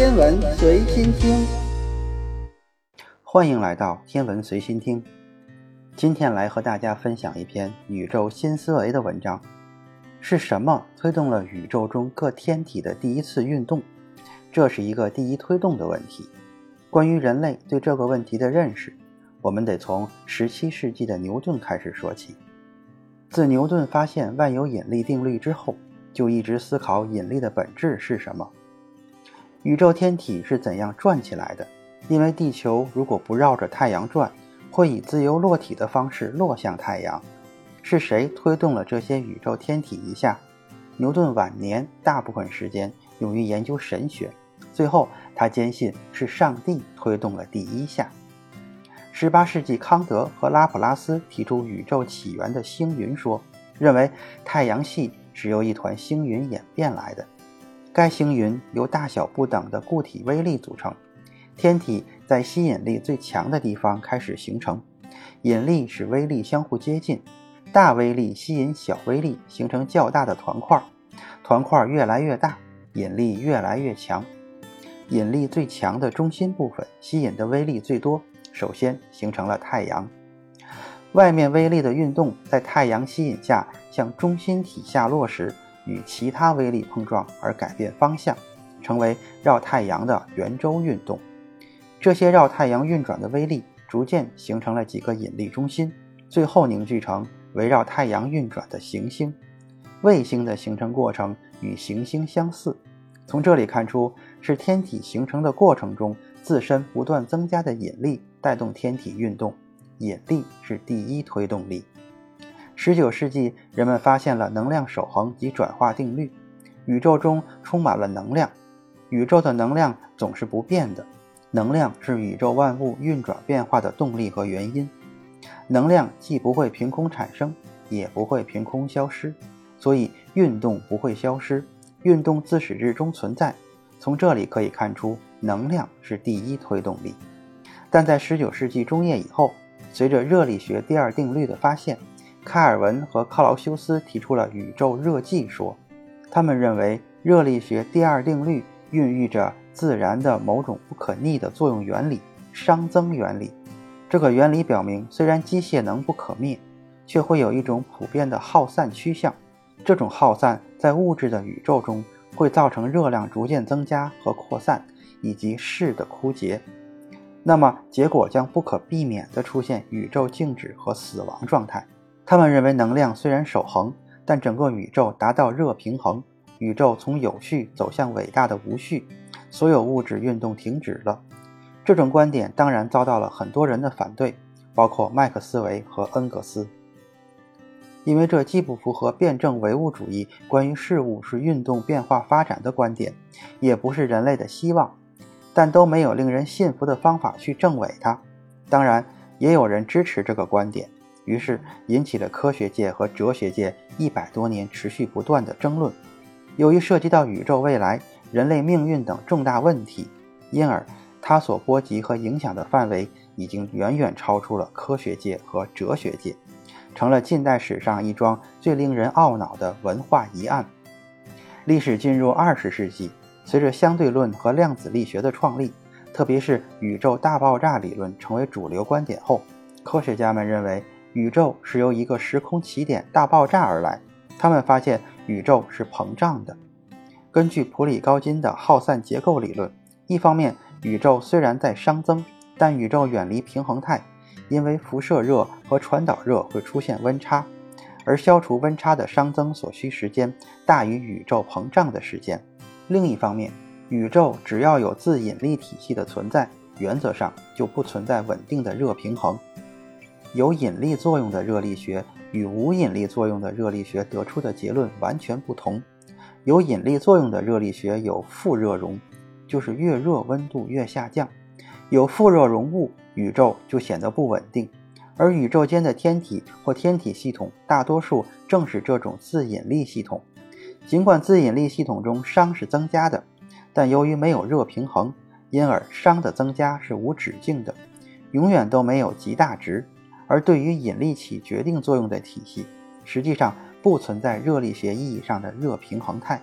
天文随心听，欢迎来到天文随心听。今天来和大家分享一篇宇宙新思维的文章。是什么推动了宇宙中各天体的第一次运动？这是一个第一推动的问题。关于人类对这个问题的认识，我们得从17世纪的牛顿开始说起。自牛顿发现万有引力定律之后，就一直思考引力的本质是什么。宇宙天体是怎样转起来的？因为地球如果不绕着太阳转，会以自由落体的方式落向太阳。是谁推动了这些宇宙天体一下？牛顿晚年大部分时间用于研究神学，最后他坚信是上帝推动了第一下。18世纪，康德和拉普拉斯提出宇宙起源的星云说，认为太阳系是由一团星云演变来的。该星云由大小不等的固体微粒组成，天体在吸引力最强的地方开始形成，引力使微粒相互接近，大微粒吸引小微粒，形成较大的团块，团块越来越大，引力越来越强，引力最强的中心部分吸引的微粒最多。首先形成了太阳，外面微粒的运动在太阳吸引下向中心体下落时，与其他微粒碰撞而改变方向，成为绕太阳的圆周运动。这些绕太阳运转的微粒逐渐形成了几个引力中心，最后凝聚成围绕太阳运转的行星。卫星的形成过程与行星相似，从这里看出是天体形成的过程中自身不断增加的引力。带动天体运动，引力是第一推动力。十九世纪，人们发现了能量守恒及转化定律。宇宙中充满了能量，宇宙的能量总是不变的。能量是宇宙万物运转变化的动力和原因。能量既不会凭空产生，也不会凭空消失，所以运动不会消失，运动自始至终存在。从这里可以看出，能量是第一推动力。但在19世纪中叶以后，随着热力学第二定律的发现，开尔文和克劳修斯提出了宇宙热寂说。他们认为热力学第二定律孕育着自然的某种不可逆的作用原理——熵增原理。这个原理表明，虽然机械能不可灭，却会有一种普遍的耗散趋向。这种耗散在物质的宇宙中会造成热量逐渐增加和扩散，以及势的枯竭。那么，结果将不可避免地出现宇宙静止和死亡状态。他们认为，能量虽然守恒，但整个宇宙达到热平衡，宇宙从有序走向伟大的无序，所有物质运动停止了。这种观点当然遭到了很多人的反对，包括麦克斯韦和恩格斯，因为这既不符合辩证唯物主义关于事物是运动变化发展的观点，也不是人类的希望。但都没有令人信服的方法去证伪它。当然，也有人支持这个观点，于是引起了科学界和哲学界一百多年持续不断的争论。由于涉及到宇宙未来、人类命运等重大问题，因而它所波及和影响的范围已经远远超出了科学界和哲学界，成了近代史上一桩最令人懊恼的文化疑案。历史进入二十世纪。随着相对论和量子力学的创立，特别是宇宙大爆炸理论成为主流观点后，科学家们认为宇宙是由一个时空起点大爆炸而来。他们发现宇宙是膨胀的。根据普里高津的耗散结构理论，一方面，宇宙虽然在熵增，但宇宙远离平衡态，因为辐射热和传导热会出现温差，而消除温差的熵增所需时间大于宇宙膨胀的时间。另一方面，宇宙只要有自引力体系的存在，原则上就不存在稳定的热平衡。有引力作用的热力学与无引力作用的热力学得出的结论完全不同。有引力作用的热力学有负热容，就是越热温度越下降；有负热容物，宇宙就显得不稳定。而宇宙间的天体或天体系统，大多数正是这种自引力系统。尽管自引力系统中熵是增加的，但由于没有热平衡，因而熵的增加是无止境的，永远都没有极大值。而对于引力起决定作用的体系，实际上不存在热力学意义上的热平衡态，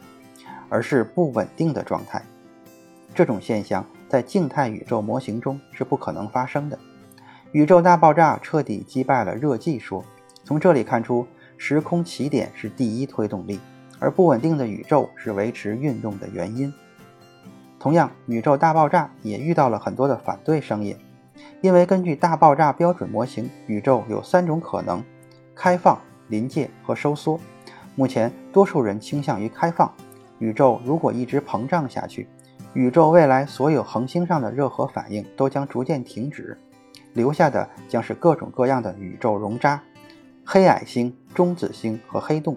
而是不稳定的状态。这种现象在静态宇宙模型中是不可能发生的。宇宙大爆炸彻底击败了热寂说，从这里看出，时空起点是第一推动力，而不稳定的宇宙是维持运动的原因。同样，宇宙大爆炸也遇到了很多的反对声音，因为根据大爆炸标准模型，宇宙有三种可能：开放、临界和收缩。目前，多数人倾向于开放。宇宙如果一直膨胀下去，宇宙未来所有恒星上的热核反应都将逐渐停止，留下的将是各种各样的宇宙熔渣、黑矮星、中子星和黑洞。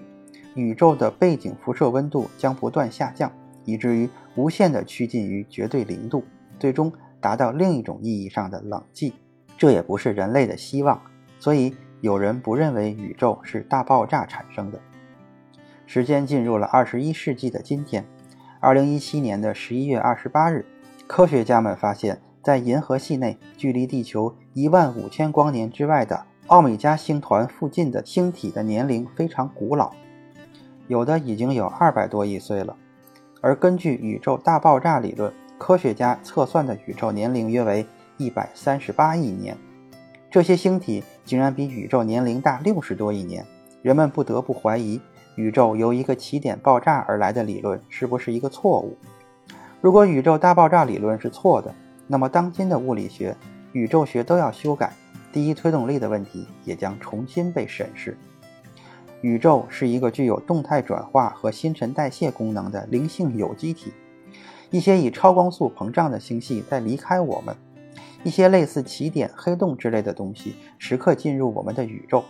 宇宙的背景辐射温度将不断下降，以至于无限的趋近于绝对零度，最终达到另一种意义上的冷寂。这也不是人类的希望，所以有人不认为宇宙是大爆炸产生的。时间进入了二十一世纪的今天，二零一七年的十一月二十八日，科学家们发现，在银河系内距离地球一万五千光年之外的奥米加星团附近的星体的年龄非常古老，有的已经有二百多亿岁了。而根据宇宙大爆炸理论，科学家测算的宇宙年龄约为一百三十八亿年。这些星体竟然比宇宙年龄大六十多亿年，人们不得不怀疑。宇宙由一个起点爆炸而来的理论是不是一个错误？如果宇宙大爆炸理论是错的，那么当今的物理学、宇宙学都要修改，第一推动力的问题也将重新被审视。宇宙是一个具有动态转化和新陈代谢功能的灵性有机体。一些以超光速膨胀的星系在离开我们，一些类似起点、黑洞之类的东西时刻进入我们的宇宙。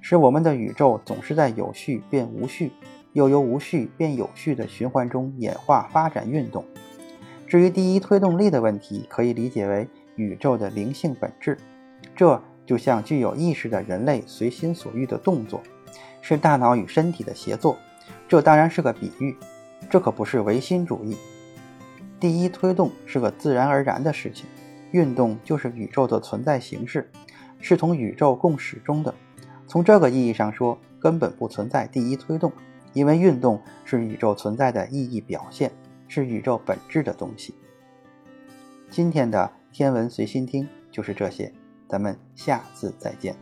使我们的宇宙总是在有序变无序，又由无序变有序的循环中演化发展运动。至于第一推动力的问题，可以理解为宇宙的灵性本质。这就像具有意识的人类随心所欲的动作，是大脑与身体的协作。这当然是个比喻，这可不是唯心主义。第一推动是个自然而然的事情，运动就是宇宙的存在形式，是同宇宙共始终的。从这个意义上说，根本不存在第一推动，因为运动是宇宙存在的意义表现，是宇宙本质的东西。今天的天文随心听就是这些，咱们下次再见。